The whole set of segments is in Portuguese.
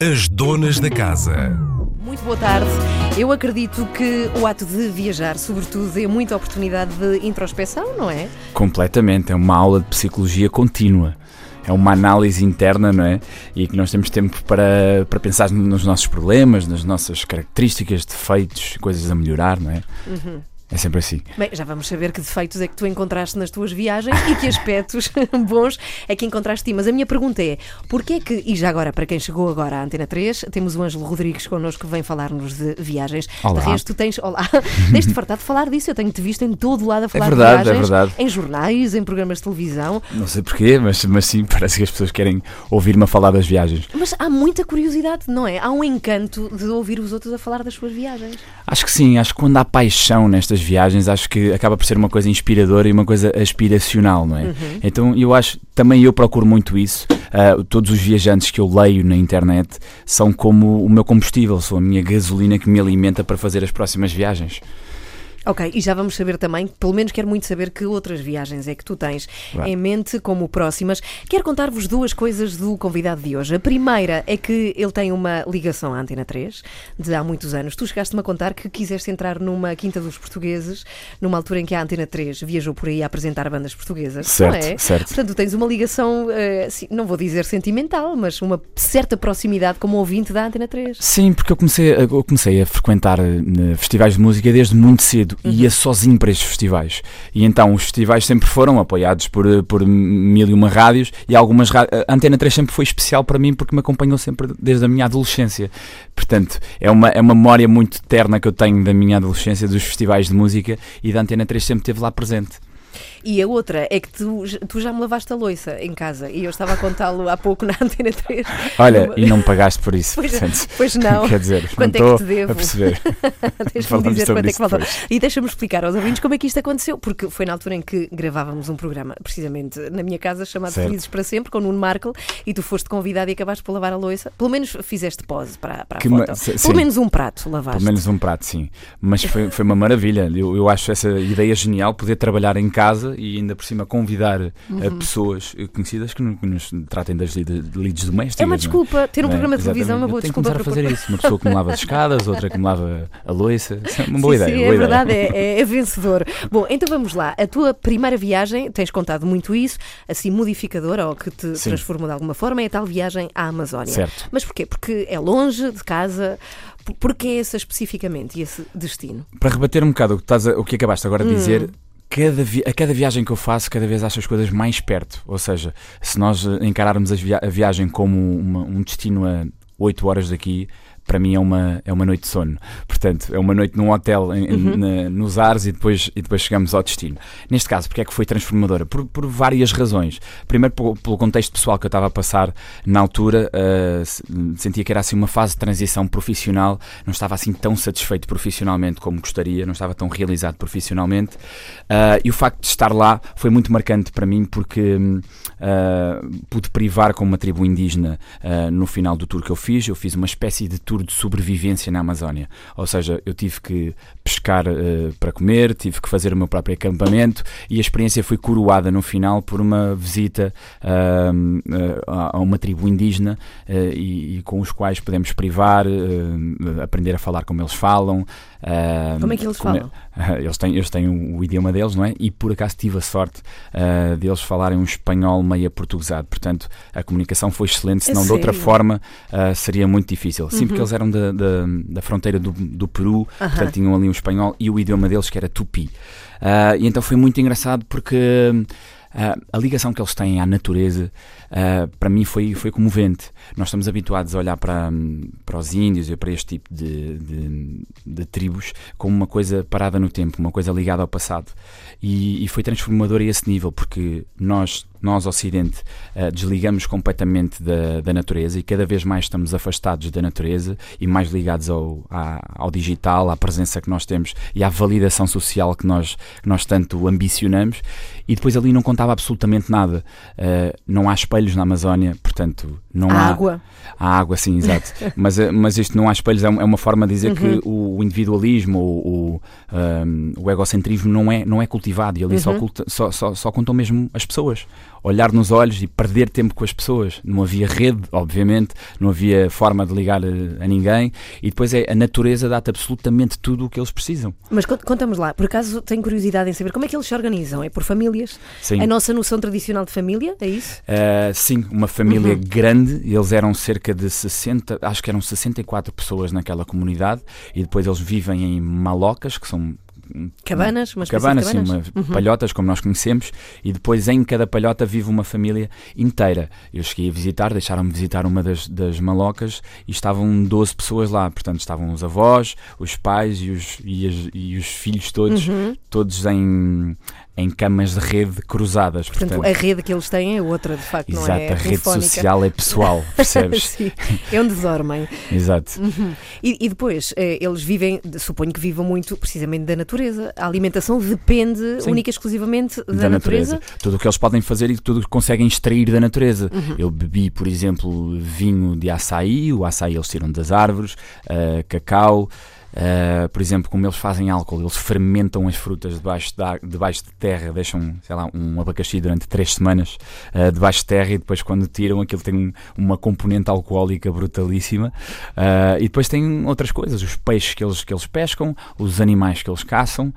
As donas da casa. Muito boa tarde. Eu acredito que o ato de viajar, sobretudo, é muita oportunidade de introspeção, não é? Completamente, é uma aula de psicologia contínua. É uma análise interna, não é? E que nós temos tempo para, para pensar nos nossos problemas, nas nossas características, defeitos, coisas a melhorar, não é? Uhum. É sempre assim. Bem, já vamos saber que defeitos é que tu encontraste nas tuas viagens e que aspectos bons é que encontraste ti. Mas a minha pergunta é: porquê é que, e já agora, para quem chegou agora à Antena 3, temos o Ângelo Rodrigues connosco que vem falar-nos de viagens. Olá. De resto, tu tens, olá, tens de fartar de falar disso. Eu tenho-te visto em todo o lado a falar verdade, é de viagens, verdade. em jornais, em programas de televisão. Não sei porquê, mas, mas sim, parece que as pessoas querem ouvir-me a falar das viagens. Mas há muita curiosidade, não é? Há um encanto de ouvir os outros a falar das suas viagens. Acho que sim, acho que quando há paixão nestas viagens, acho que acaba por ser uma coisa inspiradora e uma coisa aspiracional, não é? Então eu acho, também eu procuro muito isso. Ah, todos os viajantes que eu leio na internet são como o meu combustível, são a minha gasolina que me alimenta para fazer as próximas viagens. Ok, e já vamos saber também, pelo menos quero muito saber que outras viagens é que tu tens Vai. em mente como próximas. Quero contar-vos duas coisas do convidado de hoje. A primeira é que ele tem uma ligação à Antena 3 de há muitos anos. Tu chegaste-me a contar que quiseste entrar numa Quinta dos Portugueses, numa altura em que a Antena 3 viajou por aí a apresentar bandas portuguesas. Certo, não é? certo. Portanto, tens uma ligação, eh, não vou dizer sentimental, mas uma certa proximidade como ouvinte da Antena 3. Sim, porque eu comecei, a- eu comecei a frequentar eh, festivais de música desde muito cedo e ia sozinho para estes festivais. E então os festivais sempre foram apoiados por, por mil e uma rádios e algumas A Antena 3 sempre foi especial para mim porque me acompanhou sempre desde a minha adolescência. Portanto, é uma, é uma memória muito terna que eu tenho da minha adolescência, dos festivais de música e da Antena 3 sempre esteve lá presente. E a outra é que tu, tu já me lavaste a loiça em casa e eu estava a contá-lo há pouco na Antena 3. Olha, e não me pagaste por isso. Pois, portanto, pois não. Quer dizer, Quanto não é que te devo? a perceber. Deixa-me dizer quanto é que depois. E deixa-me explicar aos ouvintes como é que isto aconteceu, porque foi na altura em que gravávamos um programa, precisamente na minha casa, chamado Certo. Felizes para Sempre, com o Nuno Markle, e tu foste convidado e acabaste por lavar a loiça. Pelo menos fizeste pose para, para a Que foto. ma- se- Pelo menos um prato lavaste. Pelo menos um prato, sim. Mas foi, foi uma maravilha. Eu, eu acho essa ideia genial, poder trabalhar em casa e ainda por cima convidar Uhum. eh, pessoas eh, conhecidas que, no- que nos tratem das leads domésticas. É uma não desculpa, ter um é? programa de televisão é uma boa Eu tenho que desculpa começar a para fazer isso. Uma pessoa que me lava as escadas, outra que me lava a. Isso é uma boa sim, ideia. Sim, boa é ideia. verdade, é, é- é vencedor. Bom, então vamos lá. A tua primeira viagem, tens contado muito isso, assim modificadora ou que te Sim. transformou de alguma forma, é a tal viagem à Amazónia. Certo. Mas porquê? Porque é longe de casa. Por- Porquê essa especificamente e esse destino? Para rebater um bocado o que, estás a- o que acabaste agora de Hum. dizer, cada a cada viagem que eu faço, cada vez acho as coisas mais perto. Ou seja, se nós encararmos as via- a viagem como uma- um destino a 8 horas daqui, para mim é uma, é uma noite de sono. Portanto, é uma noite num hotel em- Uhum. na- nos ares e depois, e depois chegamos ao destino. Neste caso, porque é que foi transformadora? Por, por várias razões. Primeiro, pelo, pelo contexto pessoal que eu estava a passar na altura, se- sentia que era assim uma fase de transição profissional, não estava assim tão satisfeito profissionalmente como gostaria, não estava tão realizado profissionalmente. Ah, e o facto de estar lá foi muito marcante para mim porque ah, pude privar com uma tribo indígena no final do tour que eu fiz. Eu fiz uma espécie de tour de sobrevivência na Amazónia. Ou seja, eu tive que pescar ah, para comer, tive que fazer o meu próprio acampamento e a experiência foi coroada no final por uma visita ah, a uma tribo indígena ah, e, e com os quais podemos privar, ah, aprender a falar como eles falam. Como é que eles é- falam? eles têm, eles têm o, o idioma deles, não é? E por acaso tive a sorte deles falarem um espanhol meio aportuguesado. Portanto, a comunicação foi excelente, É senão de outra forma seria muito difícil. Sim, Uhum. porque eles eram da, da, da fronteira do, do Peru, Aham. portanto tinham ali um espanhol e o idioma deles que era tupi. Ah, e então foi muito engraçado porque ah, a ligação que eles têm à natureza ah, para mim foi, foi comovente. Nós estamos habituados a olhar para, para os índios e para este tipo de, de, de tribos como uma coisa parada no tempo, uma coisa ligada ao passado. E, e foi transformador a esse nível, porque nós, nós Ocidente, ah, desligamos completamente da, da natureza e cada vez mais estamos afastados da natureza e mais ligados ao, à- ao digital, à presença que nós temos e à validação social que nós, que nós tanto ambicionamos. E depois ali não contava absolutamente nada. Ah, não há espelhos na Amazónia, portanto, Não A há água. a água, sim, exato. mas, eh, mas isto não há espelhos, é uma é uma forma de dizer que o, individualismo, o, o, ahm, o egocentrismo não é, não é cultivado e ali só, culta- só, só, só contam mesmo as pessoas. Olhar nos olhos e perder tempo com as pessoas. Não havia rede, obviamente, não havia forma de ligar eh, a ninguém e depois é a natureza dá-te absolutamente tudo o que eles precisam. Mas cont- contamos lá, por acaso tenho curiosidade em saber como é que eles se organizam? É por famílias? Sim. A nossa noção tradicional de família, é isso? Uh, sim, uma família Uhum. grande, eles eram cerca de 60, acho que eram 64 pessoas naquela comunidade e depois eles vivem em malocas, que são Cabanas, uma espécie cabanas, de sim, cabanas. uma- palhotas como nós conhecemos e depois em cada palhota vive uma família inteira. Eu cheguei a visitar, deixaram-me visitar uma das, das malocas e estavam 12 pessoas lá, portanto estavam os avós, os pais e os, e as- e os filhos todos, Uhum. todos em, em camas de rede cruzadas. Portanto, a rede que eles têm é outra, de facto, não Exato, é a rede social é pessoal, percebes? Sim, é onde dormem. Exato. E, e depois, eh, eles vivem, suponho que vivam muito precisamente da natureza. A alimentação depende Sim. única e exclusivamente da, Da, natureza. Tudo o que eles podem fazer e tudo o que conseguem extrair da natureza. Uhum. Eu bebi, por exemplo, vinho de açaí, o açaí eles tiram das árvores, ah, cacau. Ah, por exemplo, como eles fazem álcool, eles fermentam as frutas debaixo, da, debaixo de terra, deixam, sei lá, um abacaxi durante três semanas ah, debaixo de terra e depois quando tiram aquilo tem um- uma componente alcoólica brutalíssima. Ah, e depois tem outras coisas, os peixes que eles, que eles pescam, os animais que eles caçam,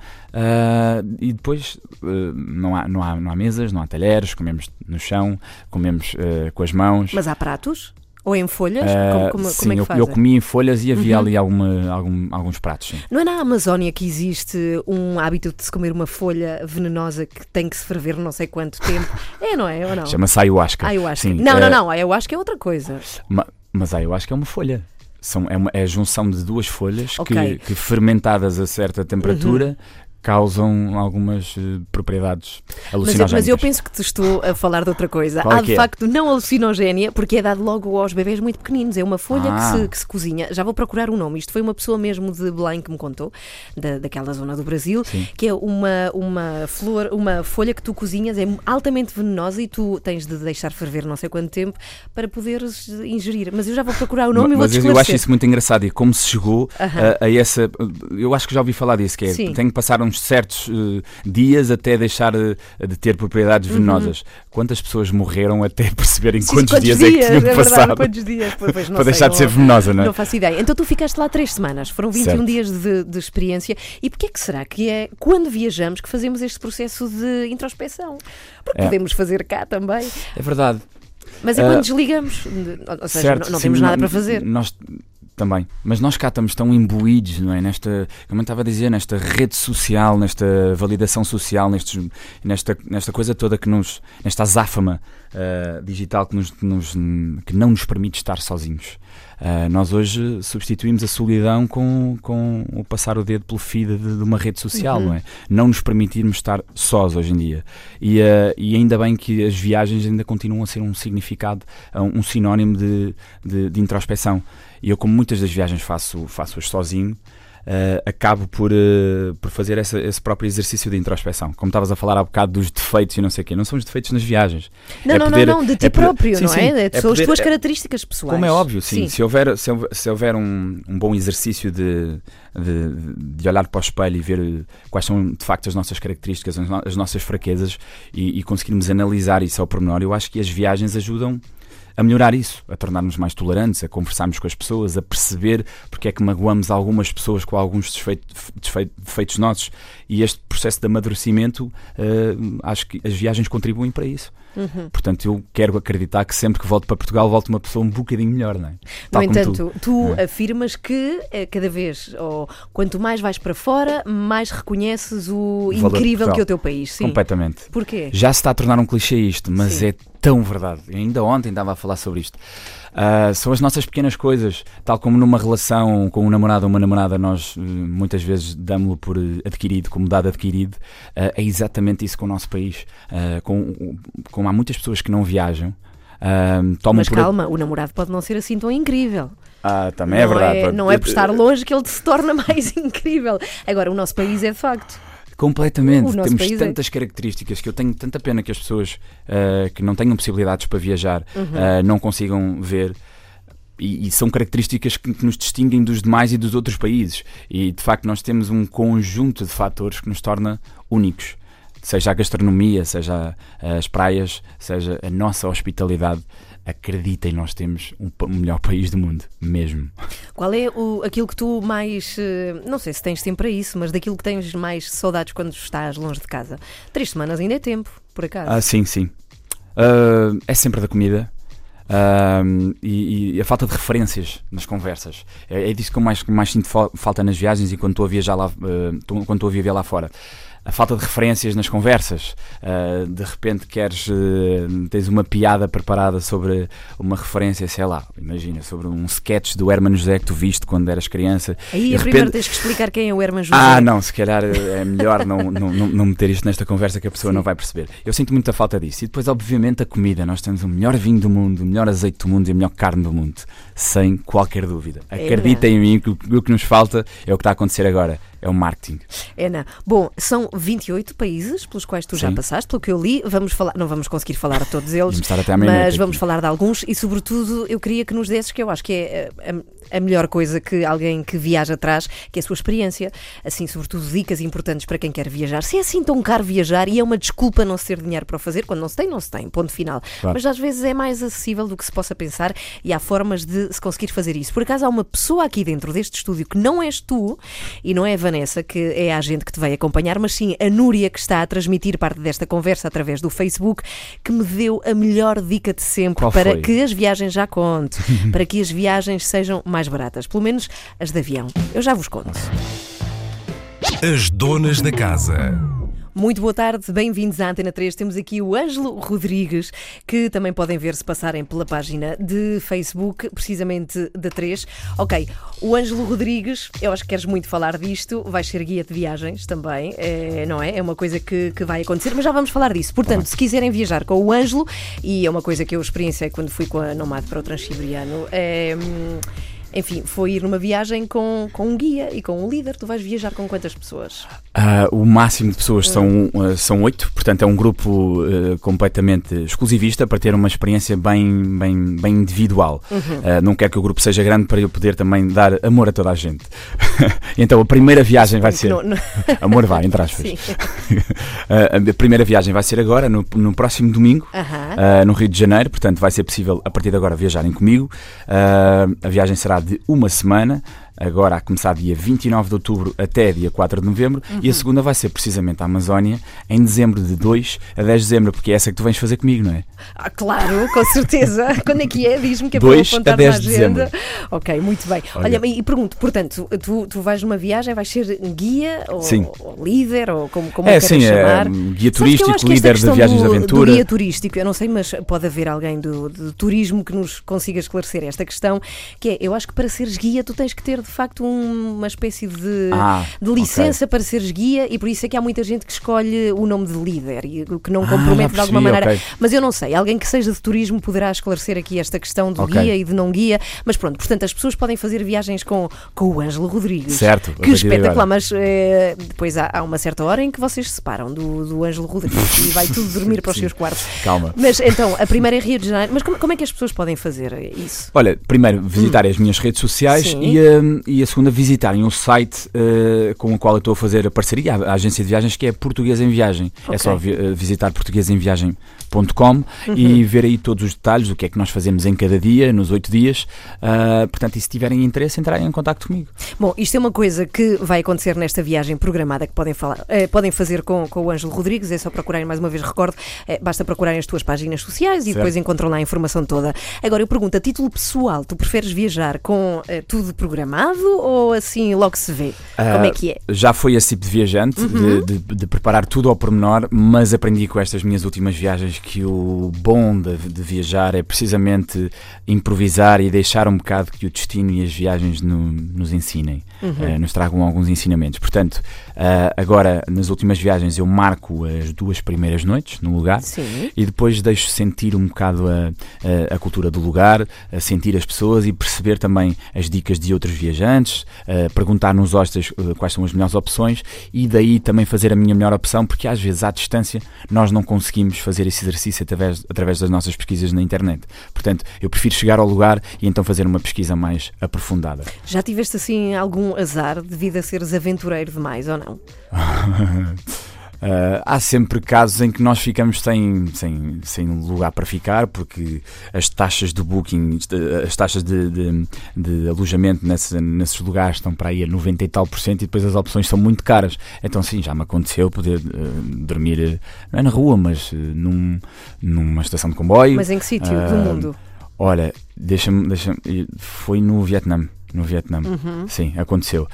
e depois não, há, não, há, não há mesas, não há talheres, comemos no chão, comemos com as mãos. Mas há pratos? Ou em folhas? Ah, como, como- sim, como é que eu, fazem? eu comia em folhas e havia Uhum. ali alguma, algum- alguns pratos, sim. Não é na Amazónia que existe um hábito de se comer uma folha venenosa que tem que se ferver não sei quanto tempo? É, não é? Ou não? Chama-se ayahuasca. Ayahuasca. Sim, não, ah, não, não. Que é outra coisa. ma- mas ayahuasca é uma folha. São, é, uma, é a junção de duas folhas Ok. Uhum. que, que, fermentadas a certa temperatura, causam algumas eh, propriedades Mas alucinogénicas. mas eu penso que te estou a falar de outra coisa. Qual é Há que de é? facto não alucinogénia, porque é dado logo aos bebés muito pequeninos. É uma folha Ah. que, se, que se cozinha. Já vou procurar um nome. Isto foi uma pessoa mesmo de Belém que me contou, da, daquela zona do Brasil, Sim. que é uma, uma flor, uma folha que tu cozinhas, é altamente venenosa e tu tens de deixar ferver não sei quanto tempo para poderes ingerir. Mas eu já vou procurar o nome e vou Mas eu, acho isso muito engraçado e como se chegou Aham. a, a essa. Eu acho que já ouvi falar disso, que é tem que passar uns certos eh, dias até deixar eh, de ter propriedades venenosas. Quantas pessoas morreram até perceberem Uhum. Sim, quantos, dias, é que tinham é que verdade, quantos dias? Pois, não para sei, deixar de ser não- venenosa, não é? Não faço ideia. Então tu ficaste lá três semanas, foram 21 Certo. dias de, de experiência. E porquê que será que é quando viajamos que fazemos este processo de introspeção? Porque É. podemos fazer cá também, É verdade. mas é quando desligamos. Ou seja, certo, não, não sim, temos nada para fazer. Nós também. Mas nós cá estamos tão imbuídos, não é? Nesta, como eu estava a dizer, nesta rede social, nesta validação social, nestes, nesta, nesta coisa toda que nos. nesta azáfama ah, digital que, nos, nos- que não nos permite estar sozinhos. Ah, nós hoje substituímos a solidão com, com o passar o dedo pelo feed de, de uma rede social, Uhum. não é? Não nos permitirmos estar sós hoje em dia. E, ah, e ainda bem que as viagens ainda continuam a ser um significado, ah, um sinónimo de, de, de introspeção. E eu, como muitas das viagens faço, faço-as sozinho, ah, acabo por, ah, por fazer essa- esse próprio exercício de introspeção. Como estavas a falar há bocado dos defeitos e não sei o quê, não são os defeitos nas viagens. Não, É não, poder- não, não, de ti é poder- próprio, sim, não sim, é? é São as poder- tuas é- características pessoais. Como é óbvio, sim. Se houver, se houver, se houver um, um bom exercício de, de, de olhar para o espelho e ver eh, quais são de facto as nossas características, as, no- as nossas fraquezas e, e conseguirmos analisar isso ao pormenor, eu acho que as viagens ajudam a melhorar isso, a tornar-nos mais tolerantes, a conversarmos com as pessoas, a perceber porque é que magoamos algumas pessoas com alguns desfeito- desfeito- defeitos nossos. E este processo de amadurecimento, eh, acho que as viagens contribuem para isso. Uhum. Portanto, eu quero acreditar que sempre que volto para Portugal, volto uma pessoa um bocadinho melhor, não é? No Tal como entanto, tu, É. afirmas que eh, cada vez, ou quanto mais vais para fora, mais reconheces o, valor incrível que é o teu país. Sim. Completamente. Porquê? Já se está a tornar um clichê isto, mas Sim. é tão verdade. Eu ainda ontem estava a falar sobre isto. Ah, são as nossas pequenas coisas, tal como numa relação com um namorado ou uma namorada, nós eh, muitas vezes damos-lo por eh, adquirido, como dado adquirido. Ah, é exatamente isso com o nosso país. Ah, com, como há muitas pessoas que não viajam, Mas por. calma, o namorado pode não ser assim tão incrível. Ah, também é não verdade. É, não é por estar longe que ele se torna mais incrível. Agora, o nosso país é de facto. Completamente. Temos é- tantas características que eu tenho tanta pena que as pessoas ah, que não tenham possibilidades para viajar Uhum. ah, não consigam ver. E, e são características que, que nos distinguem dos demais e dos outros países. E de facto, nós temos um conjunto de fatores que nos torna únicos. Seja a gastronomia, seja a- as praias, seja a nossa hospitalidade. Acreditem, nós temos um pa- o melhor país do mundo, mesmo. Qual é o, aquilo que tu mais. eh, Não sei se tens tempo para isso, mas daquilo que tens mais saudades quando estás longe de casa? Três semanas ainda é tempo, por acaso. Ah, sim, sim. Ah, é sempre da comida. Ah, e, e a falta de referências nas conversas. É, é disso que eu mais, mais sinto fal- falta nas viagens e quando estou a viajar lá, tô- quando estou a viver lá fora. A falta de referências nas conversas. Ah, de repente queres. ah, tens uma piada preparada sobre uma referência, sei lá, imagina, sobre um sketch do Hermano José que tu viste quando eras criança. Aí repente- primeiro tens que explicar quem é o Herman José. ah, não, se calhar eh, é melhor não, não, não, não meter isto nesta conversa que a pessoa não vai perceber. Eu sinto muita falta disso. E depois, obviamente, a comida. Nós temos o melhor vinho do mundo, o melhor azeite do mundo e a melhor carne do mundo. Sem qualquer dúvida. É Acreditem em mim que o que nos falta é o que está a acontecer agora. É o marketing. Ana, bom, são 28 países pelos quais tu já Sim. passaste, pelo que eu li. Vamos falar, não vamos conseguir falar a todos eles, Vamos estar até à meia-noite mas aqui. vamos falar de alguns e, sobretudo, eu queria que nos desses, que eu acho que é eh, a, melhor coisa que alguém que viaja traz, que é a sua experiência. Assim, sobretudo, dicas importantes para quem quer viajar. Se é assim tão caro viajar e é uma desculpa não se ter dinheiro para o fazer, quando não se tem, não se tem, ponto final. Claro. Mas às vezes é mais acessível do que se possa pensar e há formas de se conseguir fazer isso. Por acaso há uma pessoa aqui dentro deste estúdio que não és tu e não é a Vanessa, que é a agente que te vai acompanhar, mas sim a Núria, que está a transmitir parte desta conversa através do Facebook, que me deu a melhor dica de sempre Qual para foi? que as viagens já conte, para que as viagens sejam mais baratas, pelo menos as de avião. Eu já vos conto. As donas da casa. Muito boa tarde, bem-vindos à Antena 3. Temos aqui o Ângelo Rodrigues, que também podem ver se passarem pela página de Facebook, precisamente da 3. Ok, o Ângelo Rodrigues, eu acho que queres muito falar disto, vai ser guia de viagens também, é, não é? É uma coisa que, que vai acontecer, mas já vamos falar disso. Portanto, se quiserem viajar com o Ângelo, e é uma coisa que eu experienciei quando fui com a Nomad para o Transiberiano, é. Enfim, foi ir numa viagem com, com um guia e com um líder. Tu vais viajar com quantas pessoas? Ah, o máximo de pessoas são, ah, são oito, portanto é um grupo ah, completamente exclusivista para ter uma experiência bem, bem, bem individual. Ah, não quero que o grupo seja grande para eu poder também dar amor a toda a gente. então a primeira viagem vai ser. Não- não- Amor vai, entre aspas. Sim. A primeira viagem vai ser agora, no, no próximo domingo. Aham. Uh, no Rio de Janeiro, portanto vai ser possível a partir de agora viajarem comigo. Uh, a viagem será de uma semana, agora a começar dia 29 de outubro até dia 4 de novembro, e Uhum. a segunda vai ser precisamente a Amazónia, em dezembro, de 2 a 10 de dezembro, porque é essa que tu vens fazer comigo, não é? Ah, claro, com certeza. Quando é que é? Diz-me que é para Dois a apontar 10 na de agenda. dezembro. Ok, muito bem. Olha, e pergunto, portanto, tu, tu vais numa viagem, vais ser guia ou, Sim. ou líder ou como, como É, queres sim, é, chamar? um, guia que turístico, que líder de viagens de do- aventura. Do guia turístico, eu não sei, mas pode haver alguém do, do turismo que nos consiga esclarecer esta questão, que é, eu acho que para seres guia tu tens que ter de facto um- uma espécie de, Ah, de licença para seres guia e por isso é que há muita gente que escolhe o nome de líder e o que não Ah, compromete já de alguma percebi, maneira. ok. Mas eu não sei, alguém que seja de turismo poderá esclarecer aqui esta questão do Ok. guia e de não guia. Mas pronto, portanto, as pessoas podem fazer viagens com, com o Ângelo Rodrigues. Certo, Que de espetacular, mas eh, depois há, há uma certa hora em que vocês se separam do, do Ângelo Rodrigues e vai tudo dormir para os Sim. seus quartos. Calma. Mas então, a primeira é Rio de Janeiro. Mas como, como é que as pessoas podem fazer isso? Olha, primeiro visitarem as minhas redes sociais Sim. e, hum, e a segunda visitarem o site uh, com o qual eu estou a fazer a parceria, a, agência de viagens, que é Português em Viagem. Ok. É só vi- uh, visitar portuguesemviagem.com Uhum. e ver aí todos os detalhes, o que é que nós fazemos em cada dia, nos oito dias. Uh, portanto, e se tiverem interesse, entrarem em contato comigo. Bom, isto é uma coisa que vai acontecer nesta viagem programada que podem, falar, eh, podem fazer com, com o Ângelo Rodrigues. É só procurarem, mais uma vez recordo, eh, basta procurarem as tuas páginas sociais e Certo. depois encontram lá a informação toda. Agora eu pergunto, a título pessoal, tu preferes viajar com eh, tudo programado ou assim logo se vê? Como é Uh, que é? Já fui esse tipo de viajante, Uhum. de, de- de preparar tudo ao pormenor, mas aprendi com estas minhas últimas viagens que o bom de, de viajar é precisamente improvisar e deixar um bocado que o destino e as viagens no- nos ensinem, Uhum. eh, nos tragam alguns ensinamentos. Portanto, ah, agora nas últimas viagens eu marco as duas primeiras noites no lugar. Sim. E depois deixo sentir um bocado a, a, a cultura do lugar, a sentir as pessoas e perceber também as dicas de outros viajantes viajantes, uh, perguntar nos hostels uh, quais são as melhores opções e daí também fazer a minha melhor opção, porque às vezes à distância nós não conseguimos fazer esse exercício através, através das nossas pesquisas na internet. Portanto, eu prefiro chegar ao lugar e então fazer uma pesquisa mais aprofundada. Já tiveste assim algum azar devido a seres aventureiro demais ou não? Uh, há sempre casos em que nós ficamos sem, sem, sem lugar para ficar porque as taxas de booking, as taxas de, de, de alojamento nesse, nesses lugares estão para aí a 90 e tal por cento e depois as opções são muito caras. Então, sim, já me aconteceu poder uh, dormir, não é na rua, mas uh, num, numa estação de comboio. Mas em que sítio do mundo? Olha, deixa-me. Deixa foi no Vietnã. No Vietnã. Uhum. Sim, aconteceu.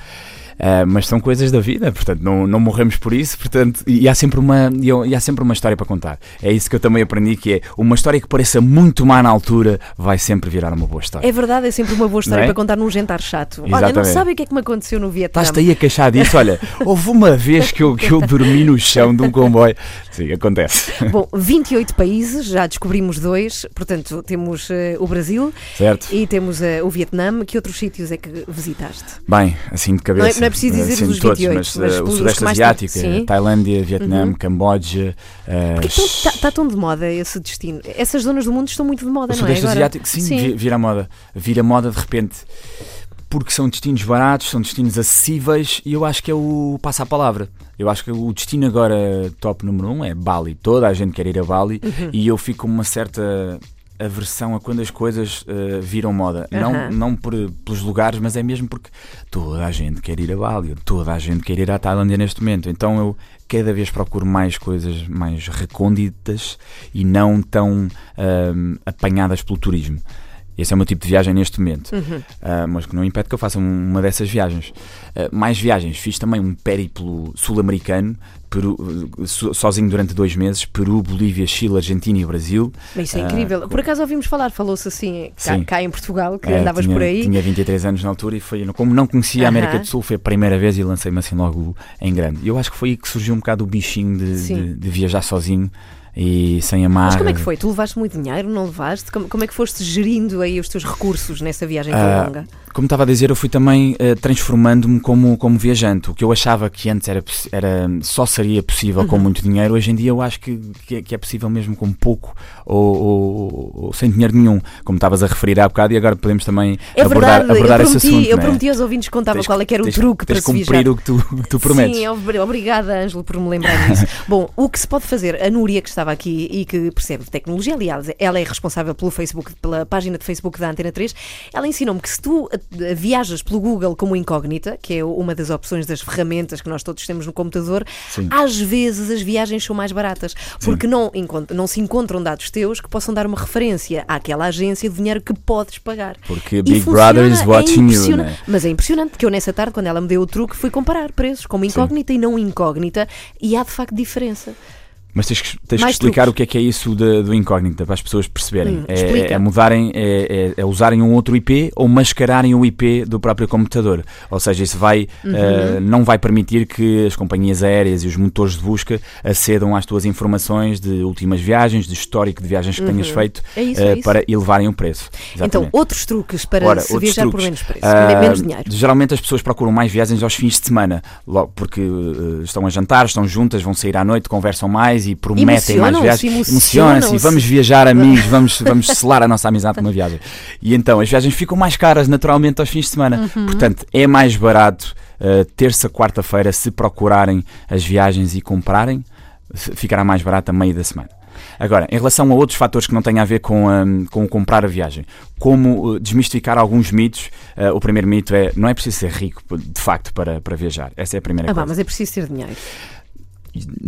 Uh, mas são coisas da vida, portanto não, não morremos por isso, portanto, e há, sempre uma, e há sempre uma história para contar. É isso que eu também aprendi, que é uma história que pareça muito má na altura, vai sempre virar uma boa história. É verdade, é sempre uma boa história é? para contar num jantar chato. Exatamente. Olha, não sabe o que é que me aconteceu no Vietnã? Estás-te aí a queixar disso, olha, houve uma vez que eu, que eu dormi no chão de um comboio. Sim, acontece. Bom, 28 países, já descobrimos dois, portanto temos uh, o Brasil certo. e temos uh, o Vietnã. Que outros sítios é que visitaste? Bem, assim de cabeça. Não é, não é preciso dizer assim, os todos, 28, mas, mas uh, o Sudeste Asiático, sim. Tailândia, Vietnã, Uhum. Camboja. uh, Porque está tá tão de moda esse destino. Essas zonas do mundo estão muito de moda, O não é? Sudeste Agora? Asiático, sim, vi- vira moda. Vira moda de repente. Porque são destinos baratos, são destinos acessíveis e eu acho que é o passa a palavra. Eu acho que o destino agora top número um é Bali. Toda a gente quer ir a Bali Uhum. e eu fico com uma certa aversão a quando as coisas uh, viram moda. Não, Aham. não por, pelos lugares, mas é mesmo porque toda a gente quer ir a Bali, toda a gente quer ir à Tailândia neste momento. Então eu cada vez procuro mais coisas mais recônditas e não tão ahm, apanhadas pelo turismo. Esse é o meu tipo de viagem neste momento. Uhum. Ah, mas que não impede que eu faça um- uma dessas viagens. Ah, mais viagens. Fiz também um périplo sul-americano, sozinho durante dois meses: Peru, Bolívia, Chile, Argentina e Brasil. Mas isso é Ah, incrível. Por acaso ouvimos falar, falou-se assim, cá, cá em Portugal, que É, andavas tinha, por aí. Tinha 23 anos na altura e foi. Como não conhecia a América do Sul, foi a primeira vez e lancei-me assim logo em grande. E eu acho que foi aí que surgiu um bocado o bichinho de, de- de viajar sozinho e sem amar. Mas como é que foi? Tu levaste muito dinheiro, não levaste? Como, como é que foste gerindo aí os teus recursos nessa viagem tão Ah, longa? Como estava a dizer, eu fui também eh, transformando-me como, como viajante. O que eu achava que antes era, era só seria possível Uhum. com muito dinheiro, hoje em dia eu acho que, que, é, que é possível mesmo com pouco ou, ou- ou sem dinheiro nenhum. Como estavas a referir há bocado, e agora podemos também É abordar, verdade, abordar eu esse prometi, assunto. eu é? prometi aos ouvintes que contava Tens qual é que era o tens- truque para tens se de viajar. cumprir o que tu, tu prometes. Sim, obri- obrigada, Ângelo, por me lembrar disso. Bom, o que se pode fazer, a Núria, que estava aqui e que percebe de tecnologia, aliás, ela é responsável pelo Facebook, pela página de Facebook da Antena 3, ela ensinou-me que se tu eh, viajas pelo Google como incógnita, que é uma das opções das ferramentas que nós todos temos no computador, Sim. às vezes as viagens são mais baratas, porque não, não se encontram dados teus que possam dar uma referência àquela agência de dinheiro que podes pagar. Porque E Big funciona, Brother is é watching you. impressiona- Né? Mas é impressionante, porque eu nessa tarde, quando ela me deu o truque, fui comparar preços como incógnita e não incógnita, e há de facto diferença. Mas tens que, tens que explicar truques. o que é que é isso de- do incógnito para as pessoas perceberem. Hum, é, é mudarem, é, é- é usarem um outro IP ou mascararem o IP do próprio computador. Ou seja, isso vai, Uhum. eh, não vai permitir que as companhias aéreas e os motores de busca acedam às tuas informações de últimas viagens, de histórico de viagens que tenhas feito É isso, isso. para elevarem o preço. Então, Exatamente. outros truques para Ora, se viajar por truques. menos preço, Ah, menos dinheiro. Geralmente as pessoas procuram mais viagens aos fins de semana, logo porque eh, estão a jantar, estão juntas, vão sair à noite, conversam mais e prometem mais viagens. emocionam-se. Emocionam-se e vamos viajar amigos, vamos, vamos selar a nossa amizade numa viagem. E então as viagens ficam mais caras naturalmente aos fins de semana. Uhum. Portanto, é mais barato eh, terça, quarta-feira, se procurarem as viagens e comprarem, ficará mais barato a meio da semana. Agora, em relação a outros fatores que não têm a ver com, hum, com comprar a viagem, como uh, desmistificar alguns mitos, uh, o primeiro mito é não é preciso ser rico de facto para, para viajar. Essa é a primeira Ah, coisa. mas é preciso ter dinheiro.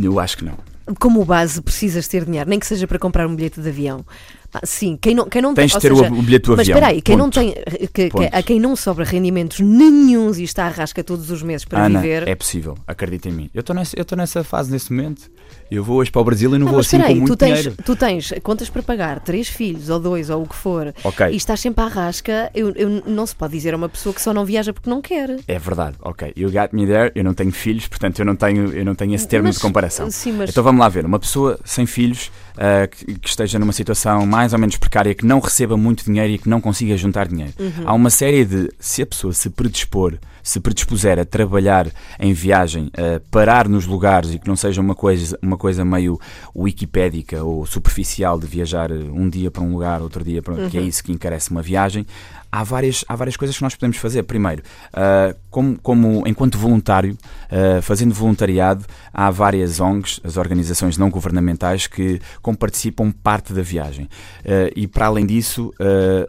Eu acho que não. Como base, precisas ter dinheiro, nem que seja para comprar um bilhete de avião. Ah, sim, quem não, quem não Tens de ou ter seja, o, bilhete do Mas avião. espera aí, quem não tem, que- que- Ponto. a quem não sobra rendimentos nenhuns e está à rasca todos os meses para Ana, viver. é possível, acredita em mim. Eu estou nessa, eu nessa fase nesse momento. Eu vou hoje para o Brasil e não Ah, vou mas assim espera com muito tu tens, dinheiro. tu tens contas para pagar, três filhos ou dois ou o que for, Ok. e estás sempre à rasca. Eu, eu- não se pode dizer a uma pessoa que só não viaja porque não quer. É verdade, ok. You got me there. Eu não tenho filhos, portanto eu não tenho, eu não tenho esse termo Mas- de comparação. Sim, mas Então vamos lá ver. Uma pessoa sem filhos ah, que, que esteja numa situação mais ou menos precária, que não receba muito dinheiro e que não consiga juntar dinheiro. Há uma série de, se a pessoa se predispor, se predispuser a trabalhar em viagem, a parar nos lugares e que não seja uma coisa, uma coisa meio wikipédica ou superficial de viajar um dia para um lugar, outro dia para que é isso que encarece uma viagem, há várias, há várias coisas que nós podemos fazer. Primeiro, uh, como, como enquanto voluntário, uh, fazendo voluntariado, há várias ONGs, as organizações não governamentais, que como participam parte da viagem. Uh, e para além disso,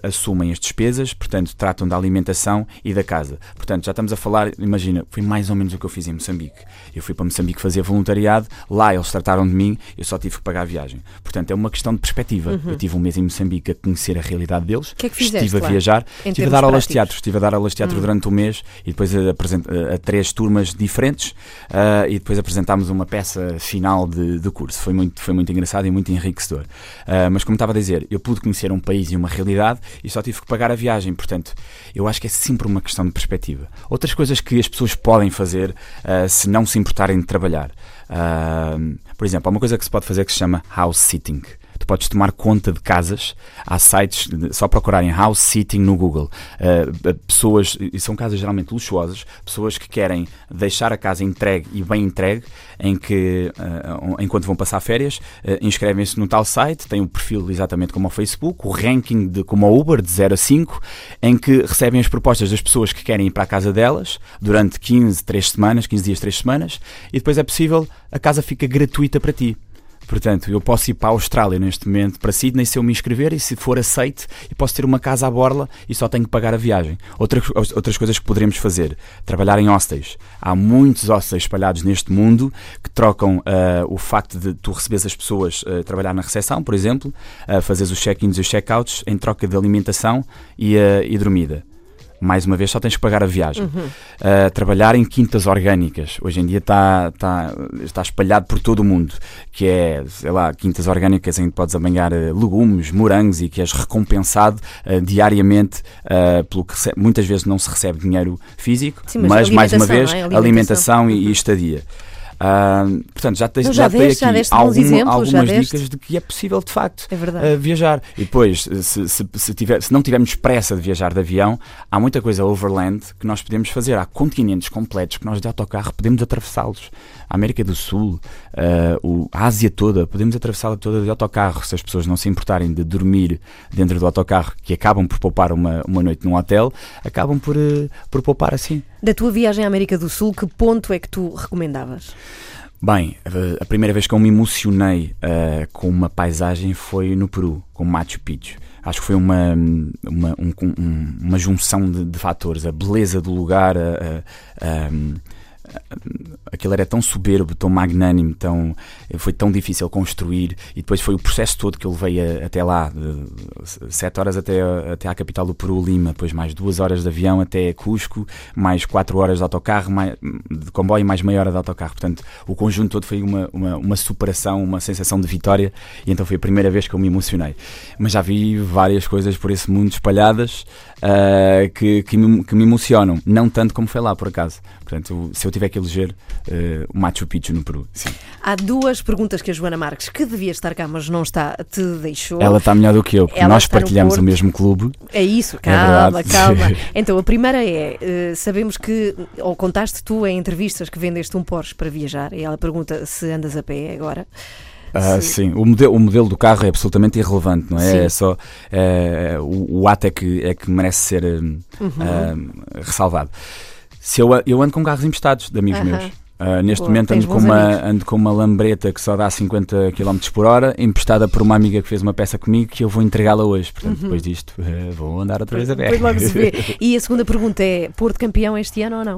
assumem as despesas, portanto, tratam da alimentação e da casa. Portanto, já estamos a falar, imagina, foi mais ou menos o que eu fiz em Moçambique. Eu fui para Moçambique fazer voluntariado, lá eles trataram de mim, eu só tive que pagar a viagem. Portanto, é uma questão de perspectiva. Uhum. Eu tive um mês em Moçambique a conhecer a realidade deles, que é que fizeste estive a lá? viajar, Em estive a dar aulas de teatro, estive a dar aulas de teatro Hum. durante um mês e depois a, a- a três turmas diferentes ah, e depois apresentámos uma peça final de, de curso. Foi muito, foi muito engraçado e muito enriquecedor. Ah, mas como estava a dizer, eu pude conhecer um país e uma realidade e só tive que pagar a viagem. Portanto, eu acho que é sempre uma questão de perspectiva. Outras coisas que as pessoas podem fazer ah, se não se importarem de trabalhar. Ah, por exemplo, há uma coisa que se pode fazer que se chama house sitting. Podes tomar conta de casas. Há sites, só procurarem house sitting no Google. Uh, pessoas, e são casas geralmente luxuosas, pessoas que querem deixar a casa entregue e bem entregue, em que, uh, enquanto vão passar férias, uh, inscrevem-se no tal site, têm um perfil exatamente como o Facebook, o ranking de, como o Uber, de 0 a 5, em que recebem as propostas das pessoas que querem ir para a casa delas durante 15, 3 semanas, 15 dias, 3 semanas, e depois é possível, a casa fica gratuita para ti. Portanto, eu posso ir para a Austrália neste momento, para Sydney, se eu me inscrever e se for aceite, e posso ter uma casa à borla e só tenho que pagar a viagem. Outras, outras coisas que poderemos fazer, trabalhar em hostels. Há muitos hostels espalhados neste mundo que trocam ah, o facto de tu receberes as pessoas a trabalhar na recepção, por exemplo, a fazeres os check-ins e os check-outs em troca de alimentação e, ah, e dormida. Mais uma vez, só tens que pagar a viagem. Uh, trabalhar em quintas orgânicas. Hoje em dia está, está, está espalhado por todo o mundo. Que é, sei lá, quintas orgânicas em que podes apanhar uh, legumes, morangos e que és recompensado uh, diariamente uh, pelo que recebe. Muitas vezes não se recebe dinheiro físico, Sim, mas mas, mais uma vez, é? Alimentação. alimentação e, e estadia. Ah, portanto, já, Não, já já, dei já aqui alguma- exemplos, já algumas dicas de que é possível de facto É a viajar. E depois, se, se, se, tiver- se não tivermos pressa de viajar de avião, há muita coisa overland que nós podemos fazer. Há continentes completos que nós de autocarro podemos atravessá-los. A América do Sul, o- a Ásia toda, podemos atravessá-la toda de autocarro. Se as pessoas não se importarem de dormir dentro do autocarro, que acabam por poupar uma, uma noite num hotel, acabam por, eh, por poupar assim. Da tua viagem à América do Sul, que ponto é que tu recomendavas? Bem, a- a primeira vez que eu me emocionei ah, com uma paisagem foi no Peru, com Machu Picchu. Acho que foi uma, uma, um- um- uma junção de, de fatores. A beleza do lugar, a- a- a- aquilo era tão soberbo, tão magnânimo, tão, foi tão difícil construir e depois foi o processo todo que eu levei a- até lá, sete horas até, até à capital do Peru, Lima, depois mais duas horas de avião até Cusco, mais quatro horas de autocarro, mais, de comboio mais meia hora de autocarro. Portanto, o conjunto todo foi uma, uma, uma superação, uma sensação de vitória e então foi a primeira vez que eu me emocionei. Mas já vi várias coisas por esse mundo espalhadas ah, que, que, me, que me emocionam, não tanto como foi lá, por acaso. Portanto, se eu tiver que eleger eh, o Machu Picchu no Peru, sim. Há duas perguntas que a Joana Marques, que devia estar cá, mas não está, te deixou. Ela está melhor do que eu, porque Ela nós partilhamos o mesmo clube. É isso, É calma, verdade. calma. Então, a primeira é: eh, sabemos que, ou contaste tu em entrevistas que vendeste um Porsche para viajar, e ela pergunta se andas a pé agora. Ah, sim, o modelo, o modelo do carro é absolutamente irrelevante, não é? Sim. É só eh, o, o ato é que, é que merece ser hum, Uhum. ah, ressalvado. Se eu, eu ando com carros emprestados de amigos Aham. meus. Ah, neste Boa, momento ando com, uma, amigos. ando com uma lambreta que só dá 50 km por hora, emprestada por uma amiga que fez uma peça comigo que eu vou entregá-la hoje. Portanto, depois disto, eh, vou andar outra vez a. Uhum. Vê. E a segunda pergunta é: Porto campeão este ano ou não?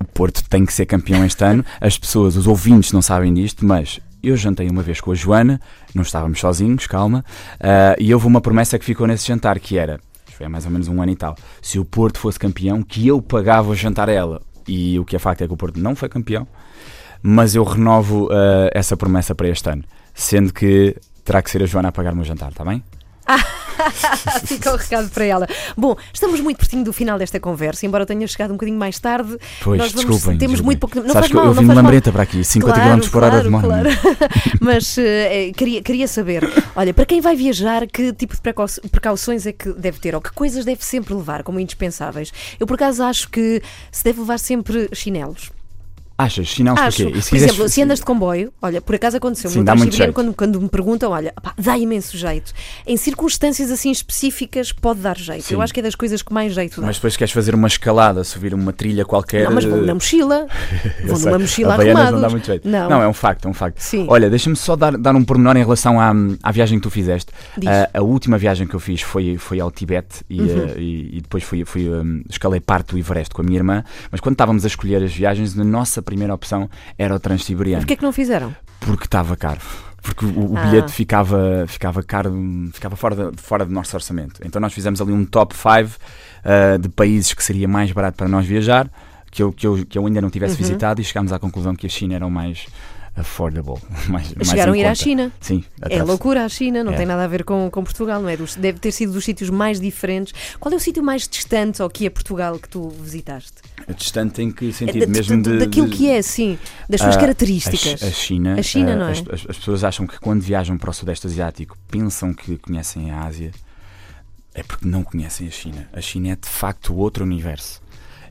O Porto tem que ser campeão este ano. As pessoas, os ouvintes não sabem disto, mas eu jantei uma vez com a Joana, não estávamos sozinhos, calma, ah, e houve uma promessa que ficou nesse jantar, que era, há mais ou menos um ano e tal, se o Porto fosse campeão, que eu pagava o jantar a ela. E o que é facto é que o Porto não foi campeão, mas eu renovo ah, essa promessa para este ano, sendo que terá que ser a Joana a pagar o meu jantar, está bem? Fica o recado para ela. Bom, estamos muito pertinho do final desta conversa, embora eu tenha chegado um bocadinho mais tarde. Pois, nós vamos, desculpem. temos desculpem. muito pouco. Não Sabes faz que mal, eu vim mal. lambreta para aqui, 50 Claro, km por hora de demora. claro. Mas eh, queria, queria saber, olha, para quem vai viajar, que tipo de precau- precauções é que deve ter ou que coisas deve sempre levar como indispensáveis? Eu, por acaso, acho que se deve levar sempre chinelos. Achas? Sinais Acho. porquê? E se Por quiseres- exemplo, se andas de comboio, olha, por acaso aconteceu, Sim, dá muito jeito. quando, quando me perguntam, olha, pá, dá imenso jeito. Em circunstâncias assim específicas, pode dar jeito. Sim. Eu acho que é das coisas que mais jeito dá. Mas depois queres fazer uma escalada, subir uma trilha qualquer. não, mas vou eh, na mochila, eu vou sei. numa mochila Havaianas arrumados. não dá muito jeito. Não. é um facto, é um facto. Sim. Olha, deixa-me só dar, dar um pormenor em relação à, à viagem que tu fizeste. Diz. Ah, a última viagem que eu fiz foi, foi ao Tibete e, Uhum. ah, e, e depois fui, fui um, escalei parte do Everest com a minha irmã. Mas quando estávamos a escolher as viagens, a nossa primeira opção era o Transsiberiano. Porquê é que não fizeram? Porque estava caro. Porque o, Ah. bilhete ficava, ficava caro, ficava fora, de, fora do nosso orçamento. Então nós fizemos ali um top 5 de países que seria mais barato para nós viajar, que eu, que eu, que eu ainda não tivesse Uhum. visitado, e chegámos à conclusão que a China era o mais affordable. Mais, mais Chegaram a em ir à conta. China. Sim, É loucura a China, não É. tem nada a ver com, com Portugal, não é? Deve ter sido dos sítios mais diferentes. Qual é o sítio mais distante ao que é Portugal que tu visitaste? Distante em que É sentido? Mesmo de, daquilo de- que é, sim, das suas Ah, características. A, a China, A China, ah, não é? As, as- as pessoas acham que quando viajam para o Sudeste Asiático pensam que conhecem a Ásia, é porque não conhecem a China. A China é de facto outro universo,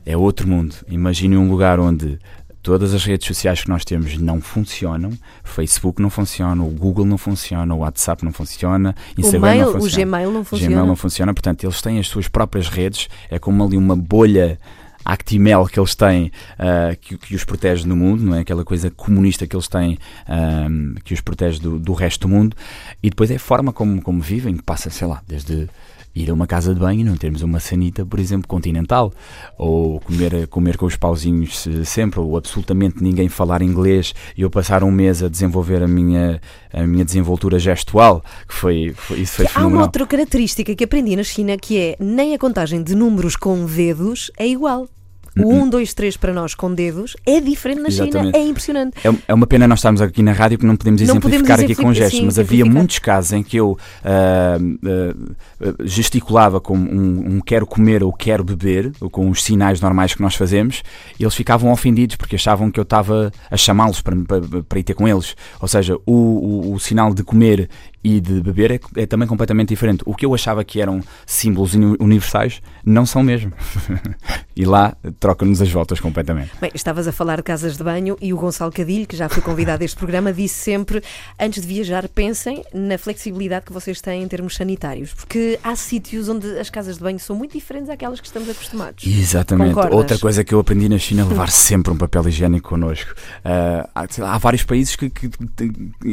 é outro mundo. Imagine um lugar onde todas as redes sociais que nós temos não funcionam, Facebook não funciona, o Google não funciona, o WhatsApp não funciona, o Instagram mail, não o funciona. Gmail não funciona. Gmail não funciona, portanto, eles têm as suas próprias redes, é como ali uma bolha Actimel que eles têm ah, que, que os protege no mundo, não é? Aquela coisa comunista que eles têm ahm, que os protege do, do resto do mundo, e depois é a forma como, como vivem, que passa, sei lá, desde ir a uma casa de banho e não termos uma sanita, por exemplo, continental, ou comer, comer com os pauzinhos eh, sempre, ou absolutamente ninguém falar inglês e eu passar um mês a desenvolver a minha, a minha desenvoltura gestual, que foi, foi isso foi Há uma fenomenal. outra característica que aprendi na China que é nem a contagem de números com dedos é igual. O 1, 2, 3 para nós com dedos é diferente na China. Exatamente. é impressionante. É, é uma pena nós estarmos aqui na rádio que não podemos Não exemplificar podemos aqui com gestos, sim, mas havia muitos casos em que eu ah, ah, gesticulava com um, um quero comer ou quero beber, ou com os sinais normais que nós fazemos, e eles ficavam ofendidos porque achavam que eu estava a chamá-los para, para, para ir ter com eles. Ou seja, o, o, o sinal de comer e de beber é, é também completamente diferente. O que eu achava que eram símbolos uni- universais não são mesmo. e lá troca-nos as voltas completamente. Bem, estavas a falar de casas de banho e o Gonçalo Cadilho, que já foi convidado a este programa, disse sempre: antes de viajar, pensem na flexibilidade que vocês têm em termos sanitários, porque há sítios onde as casas de banho são muito diferentes daquelas que estamos acostumados. Exatamente. Concordas? Outra coisa que eu aprendi na China é levar sempre um papel higiênico connosco. Ah, há, lá, há vários países que, que,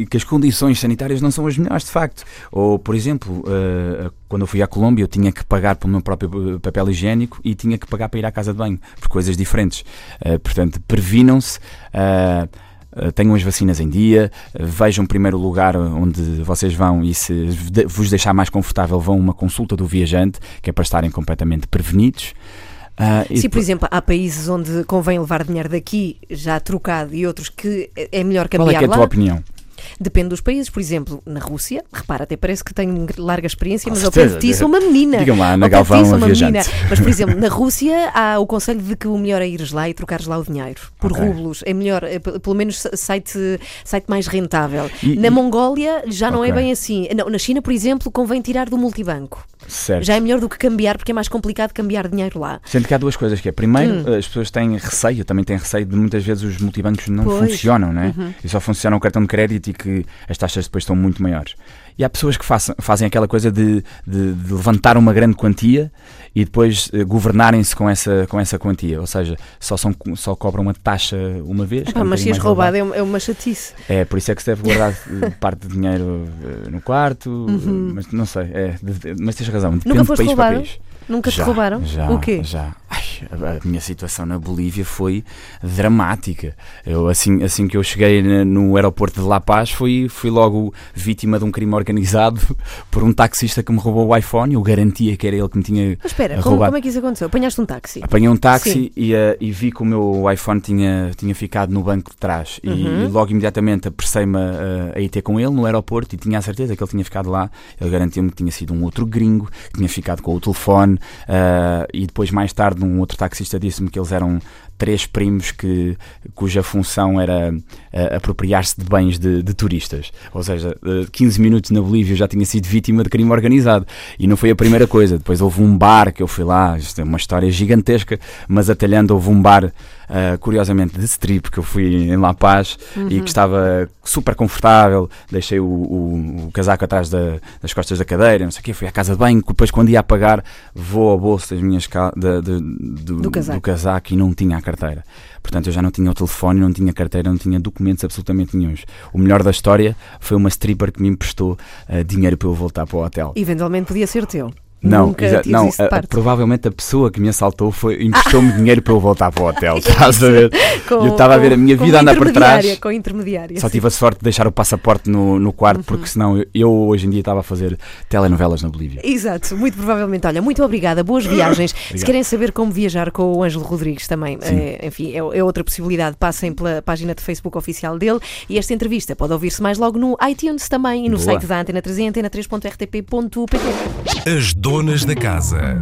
que as condições sanitárias não são as melhores, de facto. Ou, por exemplo, ah, quando eu fui à Colômbia, eu tinha que pagar pelo meu próprio papel higiênico e tinha que pagar para ir à casa de banho, por coisas diferentes. Ah, portanto, previnam-se. tenham as vacinas em dia, vejam primeiro o lugar onde vocês vão e se vos deixar mais confortável vão a uma consulta do viajante, que é para estarem completamente prevenidos. Uh, Sim, por exemplo, há países onde convém levar dinheiro daqui já trocado e outros que é melhor qual é cambiar que é a lá. tua opinião? Depende dos países. Por exemplo, na Rússia, repara, até parece que tenho larga experiência, Com mas ao certeza. pé de ti sou uma menina. Diga-me lá, Ana Ao pé ti Galvão, uma menina. viajante. Mas, por exemplo, na Rússia há o conselho de que o melhor é ires lá e trocares lá o dinheiro por Ok. rublos. É melhor, é, pelo menos site, site mais rentável. E- na e- Mongólia já não é Ok. bem assim. Não, na China, por exemplo, convém tirar do multibanco. Certo. Já é melhor do que cambiar, porque é mais complicado cambiar dinheiro lá. Sendo que há duas coisas que é, primeiro, as pessoas têm receio, também tenho receio de muitas vezes os multibancos não Pois. funcionam, não é? E só funciona o cartão de crédito e que as taxas depois estão muito maiores. E há pessoas que façam, fazem aquela coisa de, de- de levantar uma grande quantia e depois eh, governarem-se com essa, com essa quantia. Ou seja, só, são, só cobram uma taxa uma vez. é um mas se és roubado é, é uma chatice. É, por isso é que se deve guardar eh, parte de dinheiro eh, no quarto, Uhum. mas não sei, é, de- mas tens razão, Nunca de foste país roubado? para país. Nunca te Já, roubaram? Já, o quê? Já. Ai, a, minha situação na Bolívia foi dramática. Eu, assim, assim que eu cheguei no aeroporto de La Paz, fui, fui logo vítima de um crime organizado por um taxista que me roubou o iPhone. Eu garantia que era ele que me tinha Mas espera, como, roubado. como é que isso aconteceu? Apanhaste um táxi? Apanhei um táxi e, eh, e vi que o meu iPhone tinha, tinha ficado no banco de trás. E, Uhum. e logo imediatamente apressei-me a, a ir ter com ele no aeroporto e tinha a certeza que ele tinha ficado lá. Ele garantiu-me que tinha sido um outro gringo, que tinha ficado com o telefone. eh, e depois, mais tarde, um outro taxista disse-me que eles eram três primos que, cuja função era eh, apropriar-se de bens de, de turistas. Ou seja, eh, 15 minutos na Bolívia eu já tinha sido vítima de crime organizado. E não foi a primeira coisa. Depois houve um bar que eu fui lá, isto é uma história gigantesca, mas atalhando houve um bar, eh, curiosamente, de strip que eu fui em La Paz e que estava super confortável. Deixei o, o- o casaco atrás da- das costas da cadeira, não sei o quê. Fui à casa de banho. Depois, quando ia a pagar, vou ao bolso das minhas da- de- do, Do casaco. casaco e não tinha a carteira. Portanto, eu já não tinha o telefone, não tinha carteira, não tinha documentos absolutamente nenhums. O melhor da história foi uma stripper que me emprestou eh, dinheiro para eu voltar para o hotel. Eventualmente podia ser teu. Não, Nunca não a- provavelmente a pessoa que me assaltou foi emprestou-me dinheiro para eu voltar para o hotel. Estás a ver? Com- eu estava a ver a minha vida andar por trás. Com intermediária. Só sim. tive a sorte de deixar o passaporte no, no quarto, Uhum. porque senão eu, eu hoje em dia estava a fazer telenovelas na Bolívia. Exato, muito provavelmente. Olha, muito obrigada, boas viagens. Se querem saber como viajar com o Ângelo Rodrigues também, eh, enfim, é, é outra possibilidade. Passem pela página de Facebook oficial dele e esta entrevista pode ouvir-se mais logo no iTunes também e no Boa. site da Antena 3 em antena3.rtp.pt. As donas da casa.